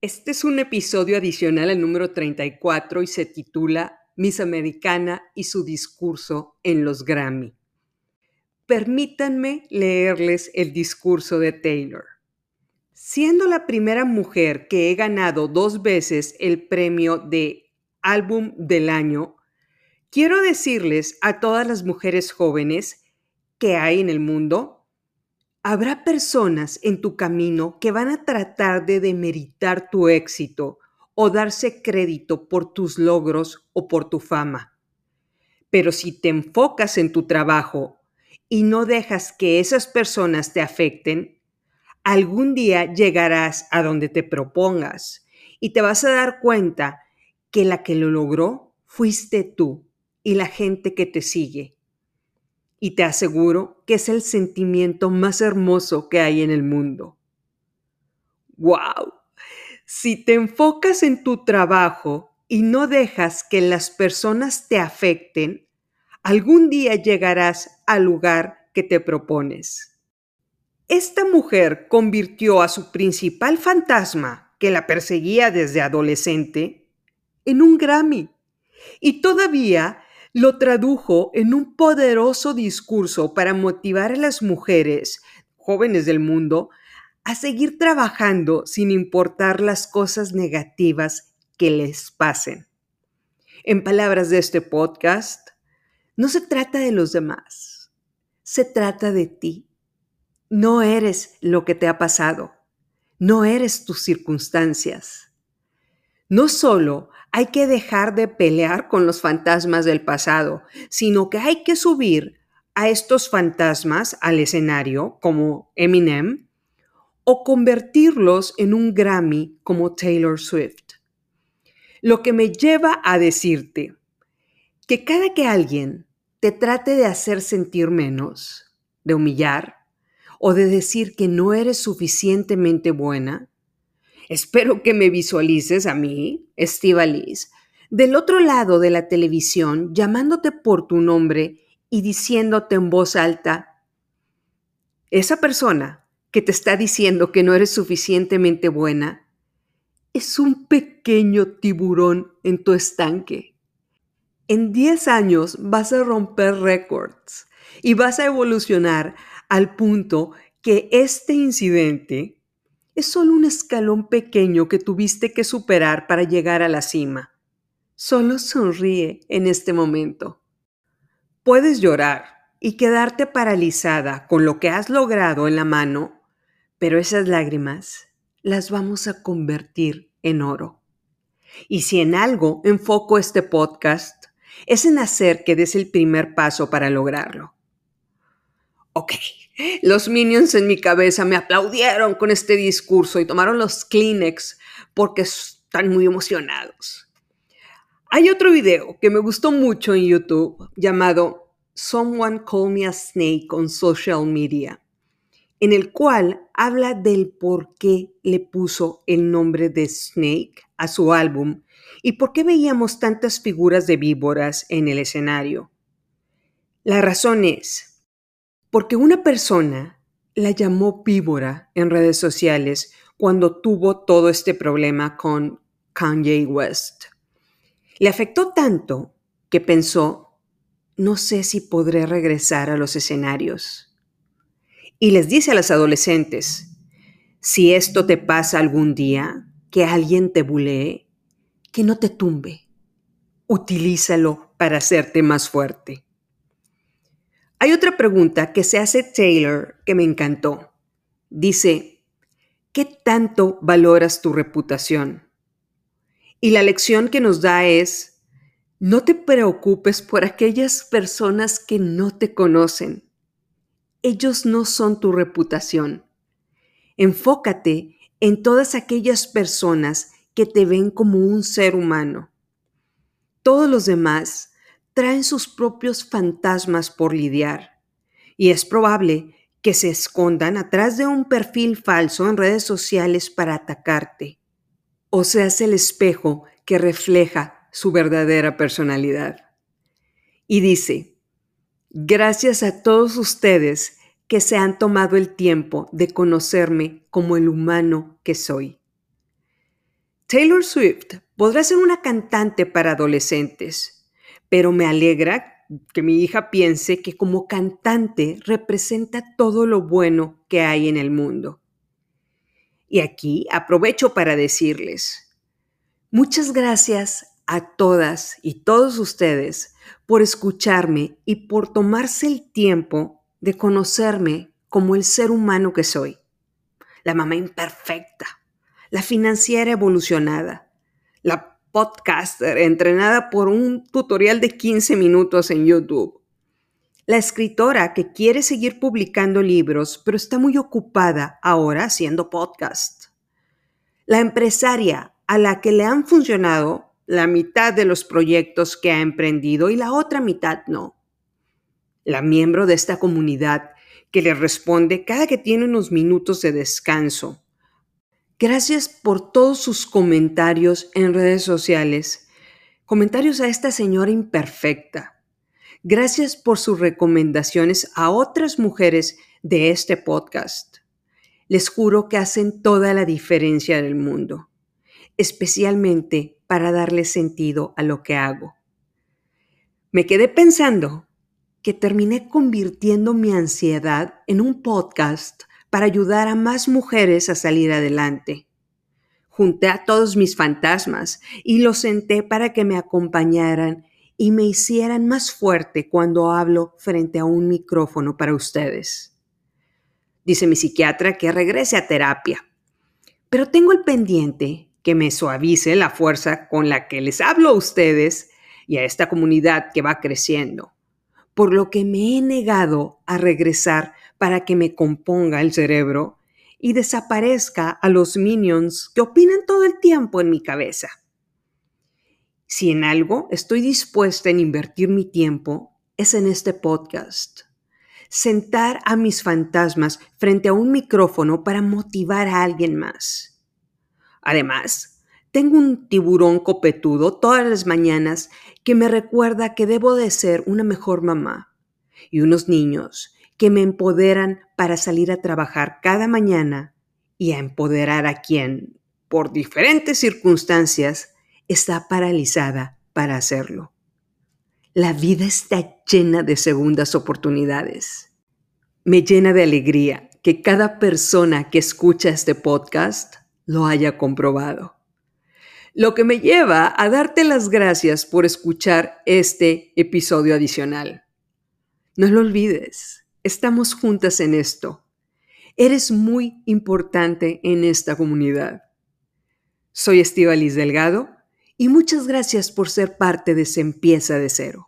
Este es un episodio adicional al número 34 y se titula Miss Americana y su discurso en los Grammy. Permítanme leerles el discurso de Taylor. Siendo la primera mujer que he ganado dos veces el premio de Álbum del Año, quiero decirles a todas las mujeres jóvenes que hay en el mundo, habrá personas en tu camino que van a tratar de demeritar tu éxito o darse crédito por tus logros o por tu fama. Pero si te enfocas en tu trabajo y no dejas que esas personas te afecten, algún día llegarás a donde te propongas y te vas a dar cuenta que la que lo logró fuiste tú y la gente que te sigue. Y te aseguro que es el sentimiento más hermoso que hay en el mundo. ¡Wow! Si te enfocas en tu trabajo y no dejas que las personas te afecten, algún día llegarás al lugar que te propones. Esta mujer convirtió a su principal fantasma, que la perseguía desde adolescente, en un Grammy y todavía lo tradujo en un poderoso discurso para motivar a las mujeres jóvenes del mundo a seguir trabajando sin importar las cosas negativas que les pasen. En palabras de este podcast, no se trata de los demás, se trata de ti. No eres lo que te ha pasado, no eres tus circunstancias. No solo hay que dejar de pelear con los fantasmas del pasado, sino que hay que subir a estos fantasmas al escenario como Eminem o convertirlos en un Grammy como Taylor Swift. Lo que me lleva a decirte que cada que alguien te trate de hacer sentir menos, de humillar o de decir que no eres suficientemente buena, espero que me visualices a mí, Liz, del otro lado de la televisión llamándote por tu nombre y diciéndote en voz alta, esa persona que te está diciendo que no eres suficientemente buena es un pequeño tiburón en tu estanque. En 10 años vas a romper récords y vas a evolucionar al punto que este incidente es solo un escalón pequeño que tuviste que superar para llegar a la cima. Solo sonríe en este momento. Puedes llorar y quedarte paralizada con lo que has logrado en la mano, pero esas lágrimas las vamos a convertir en oro. Y si en algo enfoco este podcast, es en hacer que des el primer paso para lograrlo. Ok, los minions en mi cabeza me aplaudieron con este discurso y tomaron los Kleenex porque están muy emocionados. Hay otro video que me gustó mucho en YouTube llamado Someone Call Me a Snake on Social Media, en el cual habla del por qué le puso el nombre de Snake a su álbum ¿Y por qué veíamos tantas figuras de víboras en el escenario? La razón es porque una persona la llamó víbora en redes sociales cuando tuvo todo este problema con Kanye West. Le afectó tanto que pensó, no sé si podré regresar a los escenarios. Y les dice a las adolescentes, si esto te pasa algún día, que alguien te bulee, que no te tumbe. Utilízalo para hacerte más fuerte. Hay otra pregunta que se hace Taylor que me encantó. Dice, ¿qué tanto valoras tu reputación? Y la lección que nos da es, no te preocupes por aquellas personas que no te conocen. Ellos no son tu reputación. Enfócate en todas aquellas personas que te ven como un ser humano. Todos los demás traen sus propios fantasmas por lidiar y es probable que se escondan atrás de un perfil falso en redes sociales para atacarte. O seas el espejo que refleja su verdadera personalidad. Y dice, gracias a todos ustedes que se han tomado el tiempo de conocerme como el humano que soy. Taylor Swift podrá ser una cantante para adolescentes, pero me alegra que mi hija piense que como cantante representa todo lo bueno que hay en el mundo. Y aquí aprovecho para decirles, muchas gracias a todas y todos ustedes por escucharme y por tomarse el tiempo de conocerme como el ser humano que soy. La mamá imperfecta, la financiera evolucionada, la podcaster entrenada por un tutorial de 15 minutos en YouTube. La escritora que quiere seguir publicando libros, pero está muy ocupada ahora haciendo podcast. La empresaria a la que le han funcionado la mitad de los proyectos que ha emprendido y la otra mitad no. La miembro de esta comunidad que le responde cada que tiene unos minutos de descanso Gracias por todos sus comentarios en redes sociales. Comentarios a esta señora imperfecta. Gracias por sus recomendaciones a otras mujeres de este podcast. Les juro que hacen toda la diferencia del mundo, especialmente para darle sentido a lo que hago. Me quedé pensando que terminé convirtiendo mi ansiedad en un podcast para ayudar a más mujeres a salir adelante. Junté a todos mis fantasmas y los senté para que me acompañaran y me hicieran más fuerte cuando hablo frente a un micrófono para ustedes. Dice mi psiquiatra que regrese a terapia, pero tengo el pendiente que me suavice la fuerza con la que les hablo a ustedes y a esta comunidad que va creciendo, por lo que me he negado a regresar para que me componga el cerebro y desaparezca a los minions que opinan todo el tiempo en mi cabeza. Si en algo estoy dispuesta en invertir mi tiempo, es en este podcast. Sentar a mis fantasmas frente a un micrófono para motivar a alguien más. Además, tengo un tiburón copetudo todas las mañanas que me recuerda que debo de ser una mejor mamá y unos niños que me empoderan para salir a trabajar cada mañana y a empoderar a quien, por diferentes circunstancias, está paralizada para hacerlo. La vida está llena de segundas oportunidades. Me llena de alegría que cada persona que escucha este podcast lo haya comprobado. Lo que me lleva a darte las gracias por escuchar este episodio adicional. No lo olvides, Estamos juntas en esto. Eres muy importante en esta comunidad. Soy Estivalis Delgado y muchas gracias por ser parte de Se Empieza de Cero.